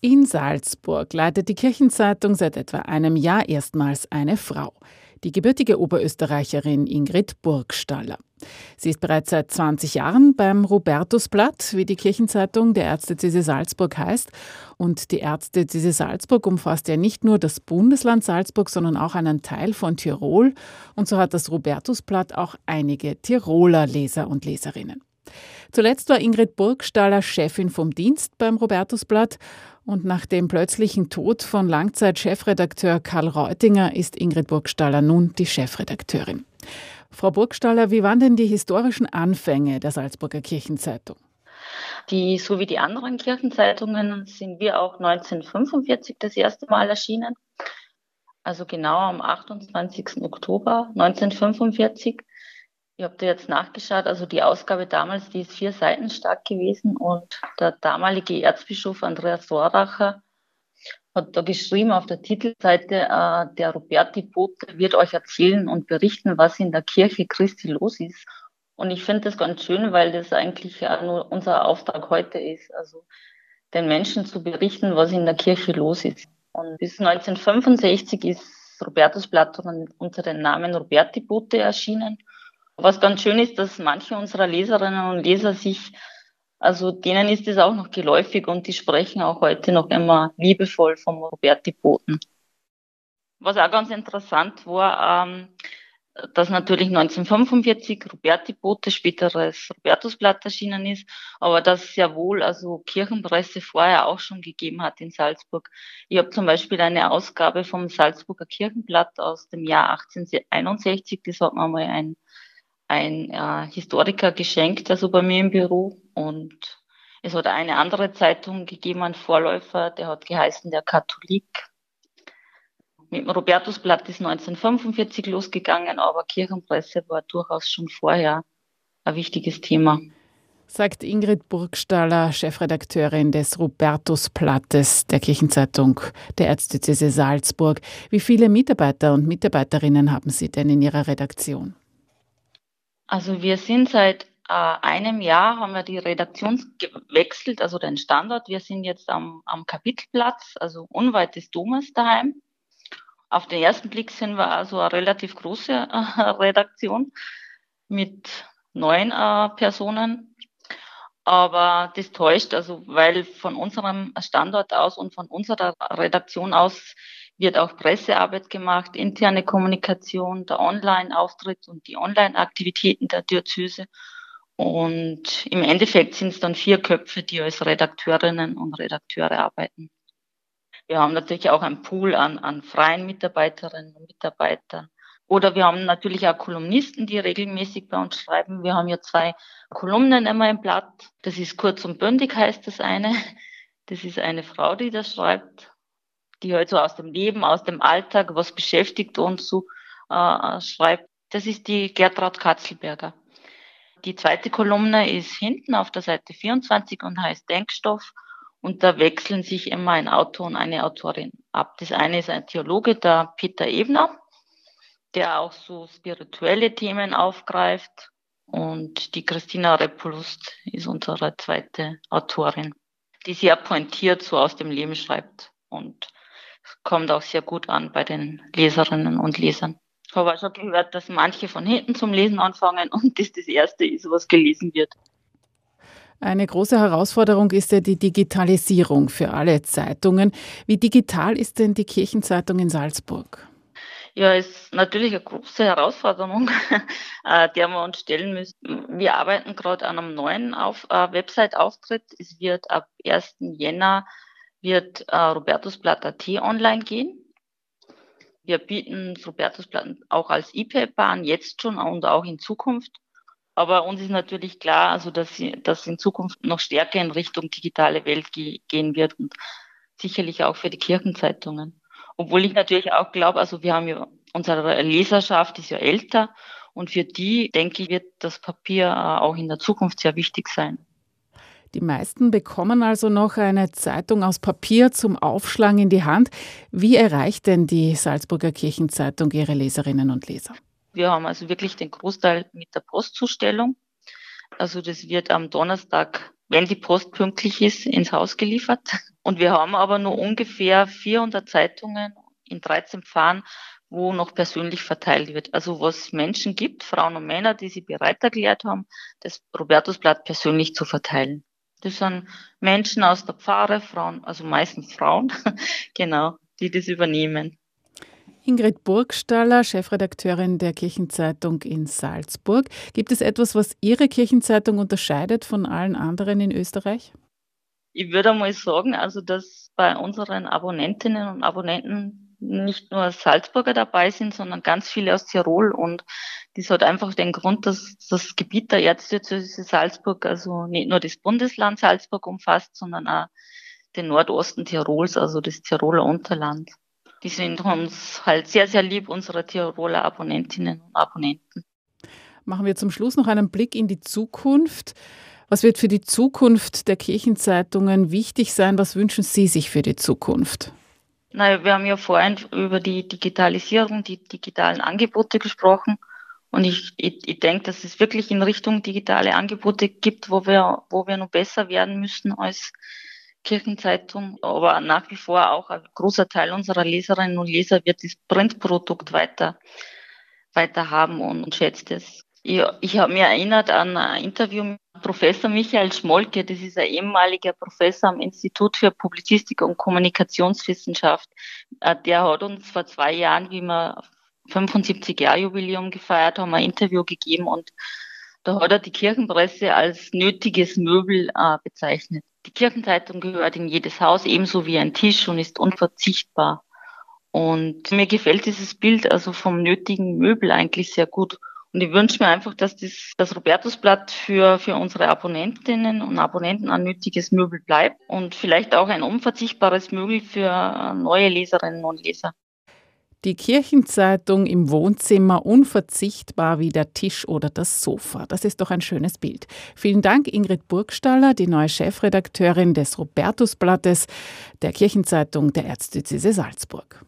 In Salzburg leitet die Kirchenzeitung seit etwa einem Jahr erstmals eine Frau, die gebürtige Oberösterreicherin Ingrid Burgstaller. Sie ist bereits seit 20 Jahren beim Robertusblatt, wie die Kirchenzeitung der Ärztediözese Salzburg heißt. Und die Ärztediözese Salzburg umfasst ja nicht nur das Bundesland Salzburg, sondern auch einen Teil von Tirol. Und so hat das Robertusblatt auch einige Tiroler Leser und Leserinnen. Zuletzt war Ingrid Burgstaller Chefin vom Dienst beim Robertusblatt und nach dem plötzlichen Tod von Langzeit-Chefredakteur Karl Reutinger ist Ingrid Burgstaller nun die Chefredakteurin. Frau Burgstaller, wie waren denn die historischen Anfänge der Salzburger Kirchenzeitung? Die, so wie die anderen Kirchenzeitungen sind wir auch 1945 das erste Mal erschienen. Also genau am 28. Oktober 1945. Ich habe da jetzt nachgeschaut, also die Ausgabe damals, die ist vier Seiten stark gewesen und der damalige Erzbischof Andreas Soracher hat da geschrieben auf der Titelseite, äh, der Roberti Bote wird euch erzählen und berichten, was in der Kirche Christi los ist. Und ich finde das ganz schön, weil das eigentlich ja nur unser Auftrag heute ist, also den Menschen zu berichten, was in der Kirche los ist. Und bis 1965 ist Robertusblatt unter dem Namen Roberti Bote erschienen. Was ganz schön ist, dass manche unserer Leserinnen und Leser sich, also denen ist es auch noch geläufig und die sprechen auch heute noch immer liebevoll vom Roberti Boten. Was auch ganz interessant war, ähm, dass natürlich 1945 Roberti Bote, späteres Robertusblatt erschienen ist, aber dass es ja wohl also Kirchenpresse vorher auch schon gegeben hat in Salzburg. Ich habe zum Beispiel eine Ausgabe vom Salzburger Kirchenblatt aus dem Jahr 1861, das hat mir mal ein ein äh, Historiker geschenkt, also bei mir im Büro. Und es hat eine andere Zeitung gegeben, ein Vorläufer, der hat geheißen der Katholik. Mit dem Robertusblatt ist 1945 losgegangen, aber Kirchenpresse war durchaus schon vorher ein wichtiges Thema. Sagt Ingrid Burgstaller, Chefredakteurin des Robertusblattes der Kirchenzeitung der Erzdiözese Salzburg. Wie viele Mitarbeiter und Mitarbeiterinnen haben Sie denn in Ihrer Redaktion? Also wir sind seit äh, einem Jahr, haben wir die Redaktion gewechselt, also den Standort. Wir sind jetzt am, am Kapitelplatz, also unweit des Domes daheim. Auf den ersten Blick sind wir also eine relativ große äh, Redaktion mit neun äh, Personen. Aber das täuscht, also weil von unserem Standort aus und von unserer Redaktion aus wird auch Pressearbeit gemacht, interne Kommunikation, der Online-Auftritt und die Online-Aktivitäten der Diözese. Und im Endeffekt sind es dann vier Köpfe, die als Redakteurinnen und Redakteure arbeiten. Wir haben natürlich auch einen Pool an, an freien Mitarbeiterinnen und Mitarbeitern. Oder wir haben natürlich auch Kolumnisten, die regelmäßig bei uns schreiben. Wir haben ja zwei Kolumnen immer im Blatt. Das ist kurz und bündig heißt das eine. Das ist eine Frau, die das schreibt die halt so aus dem Leben, aus dem Alltag, was beschäftigt uns so äh, schreibt. Das ist die Gertrud Katzelberger. Die zweite Kolumne ist hinten auf der Seite 24 und heißt Denkstoff. Und da wechseln sich immer ein Autor und eine Autorin ab. Das eine ist ein Theologe, der Peter Ebner, der auch so spirituelle Themen aufgreift. Und die Christina Repulust ist unsere zweite Autorin, die sehr pointiert so aus dem Leben schreibt. Und kommt auch sehr gut an bei den Leserinnen und Lesern. Ich habe auch schon gehört, dass manche von hinten zum Lesen anfangen und das das Erste ist, was gelesen wird. Eine große Herausforderung ist ja die Digitalisierung für alle Zeitungen. Wie digital ist denn die Kirchenzeitung in Salzburg? Ja, ist natürlich eine große Herausforderung, äh, der wir uns stellen müssen. Wir arbeiten gerade an einem neuen Auf äh, Website-Auftritt. Es wird ab 1. Jänner wird äh, Robertusblatt.at online gehen. Wir bieten Robertusblatt auch als E-Paper an, jetzt schon und auch in Zukunft. Aber uns ist natürlich klar, also dass, sie, dass in Zukunft noch stärker in Richtung digitale Welt ge gehen wird und sicherlich auch für die Kirchenzeitungen. Obwohl ich natürlich auch glaube, also wir haben ja unsere Leserschaft ist ja älter und für die, denke ich, wird das Papier äh, auch in der Zukunft sehr wichtig sein. Die meisten bekommen also noch eine Zeitung aus Papier zum Aufschlagen in die Hand. Wie erreicht denn die Salzburger Kirchenzeitung ihre Leserinnen und Leser? Wir haben also wirklich den Großteil mit der Postzustellung. Also das wird am Donnerstag wenn die Post pünktlich ist, ins Haus geliefert. Und wir haben aber nur ungefähr 400 Zeitungen in 13 Pfarren, wo noch persönlich verteilt wird. Also was Menschen gibt, Frauen und Männer, die sich bereit erklärt haben, das Robertusblatt persönlich zu verteilen. Das sind Menschen aus der Pfarre, Frauen, also meistens Frauen, genau, die das übernehmen. Ingrid Burgstaller, Chefredakteurin der Kirchenzeitung in Salzburg. Gibt es etwas, was Ihre Kirchenzeitung unterscheidet von allen anderen in Österreich? Ich würde mal sagen, also dass bei unseren Abonnentinnen und Abonnenten nicht nur Salzburger dabei sind, sondern ganz viele aus Tirol. Und das hat einfach den Grund, dass das Gebiet der Erzdiözese Salzburg also nicht nur das Bundesland Salzburg umfasst, sondern auch den Nordosten Tirols, also das Tiroler Unterland. Die sind uns halt sehr, sehr lieb, unsere Tiroler Abonnentinnen und Abonnenten. Machen wir zum Schluss noch einen Blick in die Zukunft. Was wird für die Zukunft der Kirchenzeitungen wichtig sein? Was wünschen Sie sich für die Zukunft? Naja, wir haben ja vorhin über die Digitalisierung, die digitalen Angebote gesprochen. Und ich, ich, ich denke, dass es wirklich in Richtung digitale Angebote gibt, wo wir, wo wir noch besser werden müssen als Kirchenzeitung. Aber nach wie vor auch ein großer Teil unserer Leserinnen und Leser wird das Printprodukt weiter, weiter haben und schätzt es. Ich, ich habe mir erinnert an ein Interview mit Professor Michael Schmolke, das ist ein ehemaliger Professor am Institut für Publizistik und Kommunikationswissenschaft. Äh, der hat uns vor zwei Jahren, wie wir 75 Jahr Jubiläum gefeiert haben, ein Interview gegeben und da hat er die Kirchenpresse als nötiges Möbel äh, bezeichnet. Die Kirchenzeitung gehört in jedes Haus, ebenso wie ein Tisch und ist unverzichtbar. Und mir gefällt dieses Bild also vom nötigen Möbel eigentlich sehr gut. Und ich wünsche mir einfach, dass das, das Robertusblatt für, für unsere Abonnentinnen und Abonnenten ein nötiges Möbel bleibt und vielleicht auch ein unverzichtbares Möbel für neue Leserinnen und Leser. Die Kirchenzeitung im Wohnzimmer unverzichtbar wie der Tisch oder das Sofa. Das ist doch ein schönes Bild. Vielen Dank, Ingrid Burgstaller, die neue Chefredakteurin des Robertusblattes der Kirchenzeitung der Erzdiözese Salzburg.